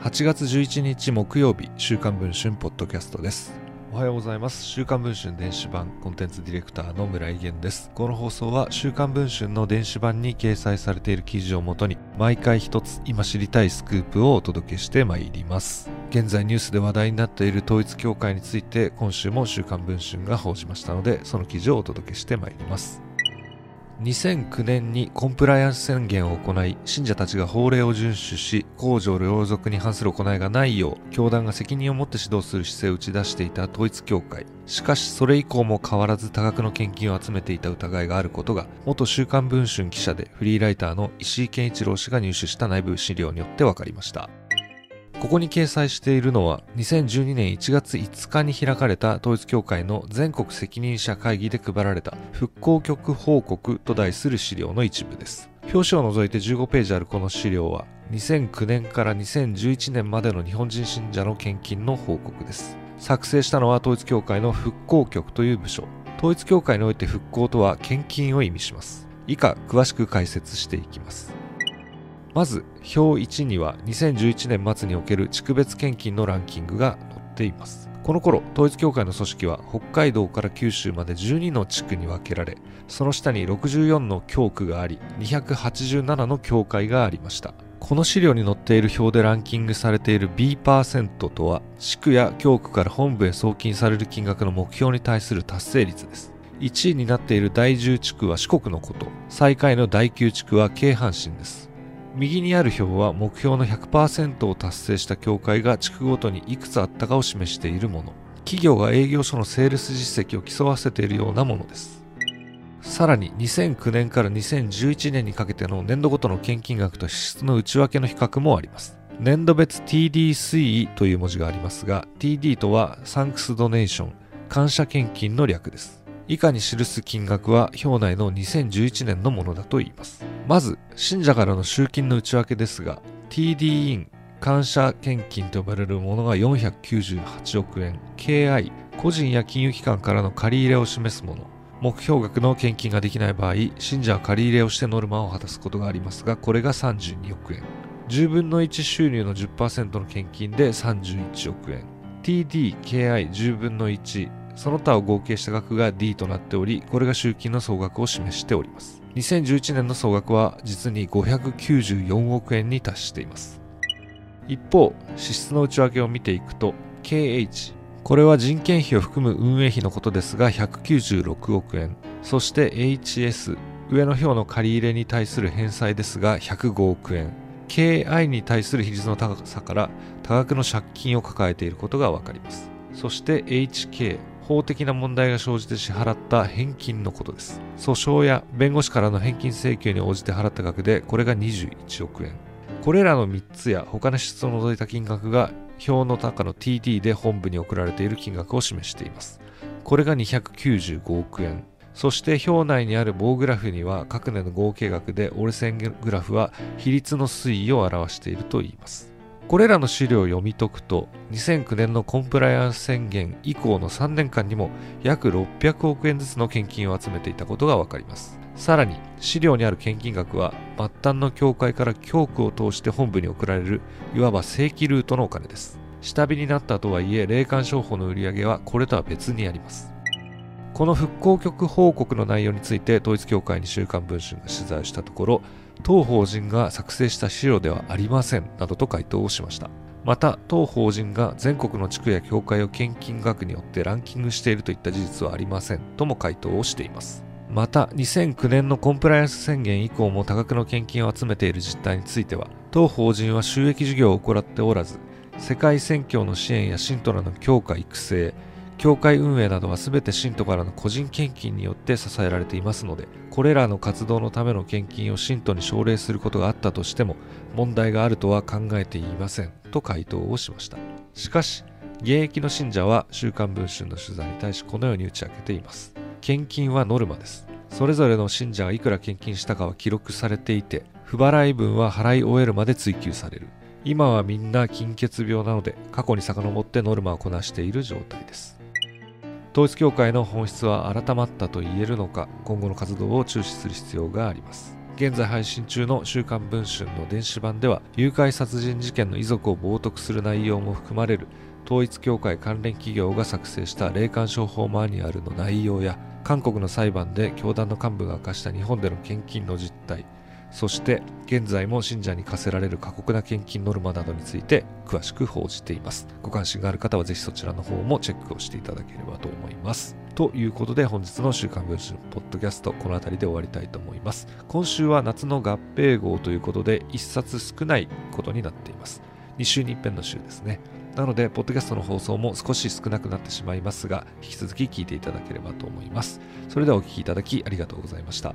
8月11日木曜日週刊文春ポッドキャストです。おはようございます。週刊文春電子版コンテンツディレクターの村井源です。この放送は週刊文春の電子版に掲載されている記事をもとに毎回一つ今知りたいスクープをお届けしてまいります。現在ニュースで話題になっている統一教会について今週も週刊文春が報じましたのでその記事をお届けしてまいります。2009年にコンプライアンス宣言を行い信者たちが法令を遵守し公序良俗に反する行いがないよう教団が責任を持って指導する姿勢を打ち出していた統一教会。しかしそれ以降も変わらず多額の献金を集めていた疑いがあることが元週刊文春記者でフリーライターの石井健一郎氏が入手した内部資料によって分かりましたここに掲載しているのは2012年1月5日に開かれた統一協会の全国責任者会議で配られた復興局報告と題する資料の一部です。表紙を除いて15ページあるこの資料は2009年から2011年までの日本人信者の献金の報告です。作成したのは統一協会の復興局という部署。統一協会において復興とは献金を意味します。以下詳しく解説していきます。まず表1には2011年末における地区別献金のランキングが載っています。この頃統一教会の組織は北海道から九州まで12の地区に分けられその下に64の教区があり287の教会がありました。この資料に載っている表でランキングされている B% とは地区や教区から本部へ送金される金額の目標に対する達成率です。1位になっている第10地区は四国のこと最下位の第9地区は京阪神です。右にある表は目標の100%を達成した協会が地区ごとにいくつあったかを示しているもの。企業が営業所のセールス実績を競わせているようなものです。さらに2009年から2011年にかけての年度ごとの献金額と支出の内訳の比較もあります。年度別 TD 推移という文字がありますが TD とはサンクスドネーション感謝献金の略です。以下に記す金額は表内の2011年のものだと言います。まず、信者からの集金の内訳ですが、TD イン感謝献金と呼ばれるものが498億円、KI、個人や金融機関からの借り入れを示すもの、目標額の献金ができない場合、信者は借り入れをしてノルマを果たすことがありますが、これが32億円。10分の1収入の10%の献金で31億円。TD、KI、10分の1、その他を合計した額が D となっており、これが集金の総額を示しております。2011年の総額は実に594億円に達しています。一方、支出の内訳を見ていくと、KH、これは人件費を含む運営費のことですが196億円。そして HS、上の表の借り入れに対する返済ですが105億円。KI に対する比率の高さから多額の借金を抱えていることがわかります。そして HK、法的な問題が生じて支払った返金のことです。訴訟や弁護士からの返金請求に応じて払った額で、これが21億円。これらの3つや他の支出を除いた金額が表の中の TD で本部に送られている金額を示しています。これが295億円。そして表内にある棒グラフには各年の合計額で折れ線グラフは比率の推移を表していると言います。これらの資料を読み解くと2009年のコンプライアンス宣言以降の3年間にも約600億円ずつの献金を集めていたことがわかります。さらに資料にある献金額は末端の教会から教区を通して本部に送られるいわば正規ルートのお金です。下火になったとはいえ霊感商法の売り上げはこれとは別にあります。この復興局報告の内容について統一教会に週刊文春が取材したところ当法人が作成した資料ではありませんなどと回答をしました。また当法人が全国の地区や教会を献金額によってランキングしているといった事実はありませんとも回答をしています。また2009年のコンプライアンス宣言以降も多額の献金を集めている実態については当法人は収益事業を行っておらず世界宣教の支援や信徒らの強化育成教会運営などは全て信徒からの個人献金によって支えられていますので、これらの活動のための献金を信徒に奨励することがあったとしても、問題があるとは考えていません、と回答をしました。しかし、現役の信者は週刊文春の取材に対しこのように打ち明けています。献金はノルマです。それぞれの信者がいくら献金したかは記録されていて、不払い分は払い終えるまで追及される。今はみんな金欠病なので、過去に遡ってノルマをこなしている状態です。統一教会の本質は改まったと言えるのか今後の活動を注視する必要があります。現在配信中の週刊文春の電子版では誘拐殺人事件の遺族を冒涜する内容も含まれる統一教会関連企業が作成した霊感商法マニュアルの内容や韓国の裁判で教団の幹部が明かした日本での献金の実態そして現在も信者に課せられる過酷な献金ノルマなどについて詳しく報じています。ご関心がある方はぜひそちらの方もチェックをしていただければと思います。ということで本日の週刊文春ポッドキャストこの辺りで終わりたいと思います。今週は夏の合併号ということで1冊少ないことになっています。2週に一遍の週ですね。なので、ポッドキャストの放送も少し少なくなってしまいますが、引き続き聞いていただければと思います。それではお聴きいただきありがとうございました。